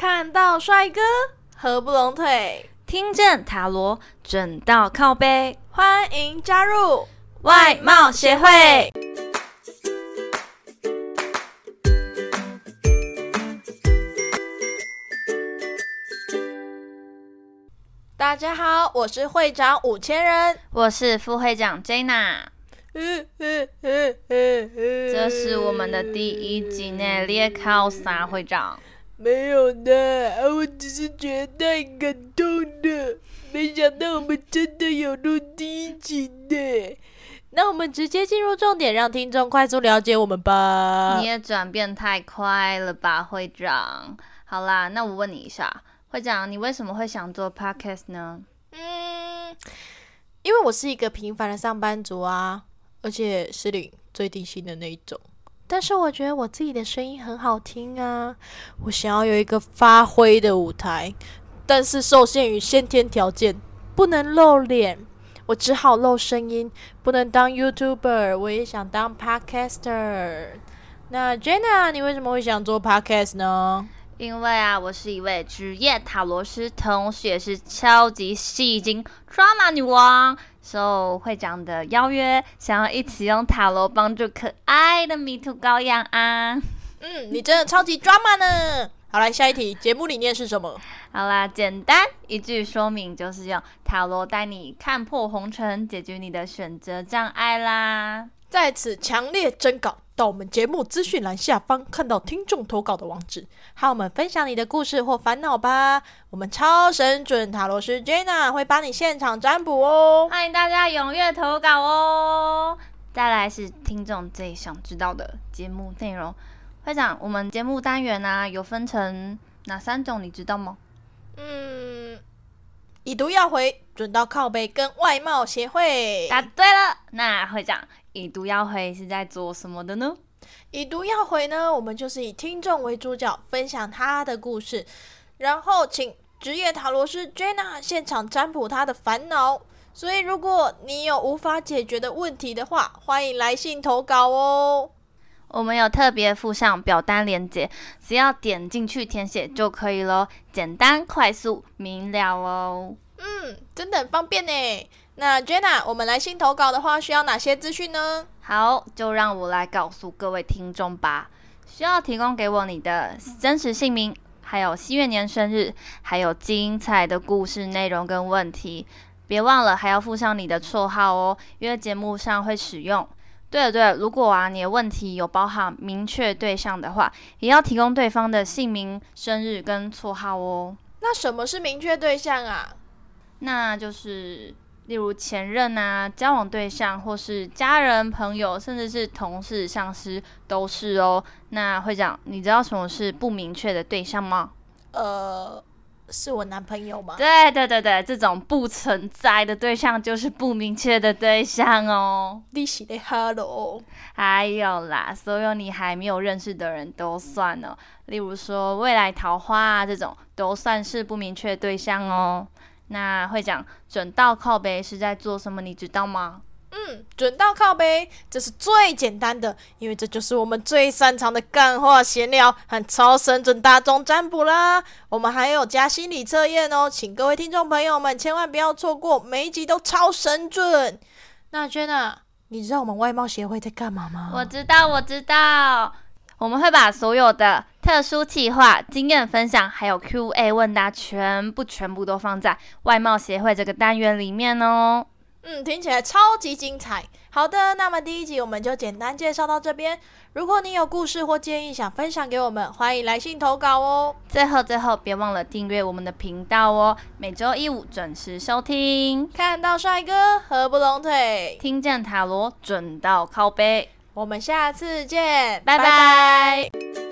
看到帅哥合不拢腿，听见塔罗准到靠背，欢迎加入外貌协会。大家好，我是会长五千人，我是副会长 Jena，。这是我们的第一集呢，列考三会长？没有的，我只是觉得太感动了，没想到我们真的有录第一集呢。那我们直接进入重点，让听众快速了解我们吧。你也转变太快了吧，会长？好啦，那我问你一下。会长，你为什么会想做 podcast 呢？嗯，因为我是一个平凡的上班族啊，而且是领最低薪的那一种。但是我觉得我自己的声音很好听啊，我想要有一个发挥的舞台，但是受限于先天条件，不能露脸，我只好露声音，不能当 YouTuber。我也想当 podcaster。那 Jenna，你为什么会想做 podcast 呢？因为啊，我是一位职业塔罗师，同时也是超级戏精 drama 女王，受会长的邀约，想要一起用塔罗帮助可爱的迷途羔羊啊！嗯，你真的超级 drama 呢！好，来下一题，节目理念是什么？好啦，简单一句说明，就是用塔罗带你看破红尘，解决你的选择障碍啦。在此强烈征稿。到我们节目资讯栏下方看到听众投稿的网址，和我们分享你的故事或烦恼吧。我们超神准塔罗师 Jenna 会帮你现场占卜哦，欢迎大家踊跃投稿哦。再来是听众最想知道的节目内容，会长，我们节目单元呢有分成哪三种，你知道吗？嗯，以读要回，准到靠背跟外貌协会。答对了，那会长。以读要回是在做什么的呢？以读要回呢，我们就是以听众为主角，分享他的故事，然后请职业塔罗师 Jenna 现场占卜他的烦恼。所以，如果你有无法解决的问题的话，欢迎来信投稿哦。我们有特别附上表单链接，只要点进去填写就可以咯，简单、快速、明了哦。嗯，真的很方便呢。那 Jenna，我们来信投稿的话，需要哪些资讯呢？好，就让我来告诉各位听众吧。需要提供给我你的真实姓名，还有七月年生日，还有精彩的故事内容跟问题。别忘了还要附上你的绰号哦，因为节目上会使用。对了对了，如果啊你的问题有包含明确对象的话，也要提供对方的姓名、生日跟绰号哦。那什么是明确对象啊？那就是。例如前任啊、交往对象，或是家人、朋友，甚至是同事、上司，都是哦。那会长，你知道什么是不明确的对象吗？呃，是我男朋友吗？对对对对，这种不存在的对象就是不明确的对象哦。你是的 Hello，还有啦，所有你还没有认识的人都算哦。例如说未来桃花啊，这种都算是不明确对象哦。那会讲准到靠背是在做什么？你知道吗？嗯，准到靠背，这是最简单的，因为这就是我们最擅长的干话闲聊和超神准大众占卜啦。我们还有加心理测验哦，请各位听众朋友们千万不要错过，每一集都超神准。那 Jenna，你知道我们外貌协会在干嘛吗？我知道，我知道。我们会把所有的特殊计划、经验分享，还有 Q&A 问答，全部全部都放在外貌协会这个单元里面哦。嗯，听起来超级精彩。好的，那么第一集我们就简单介绍到这边。如果你有故事或建议想分享给我们，欢迎来信投稿哦。最后最后，别忘了订阅我们的频道哦，每周一五准时收听。看到帅哥合不拢腿，听见塔罗准到靠背。我们下次见，拜拜。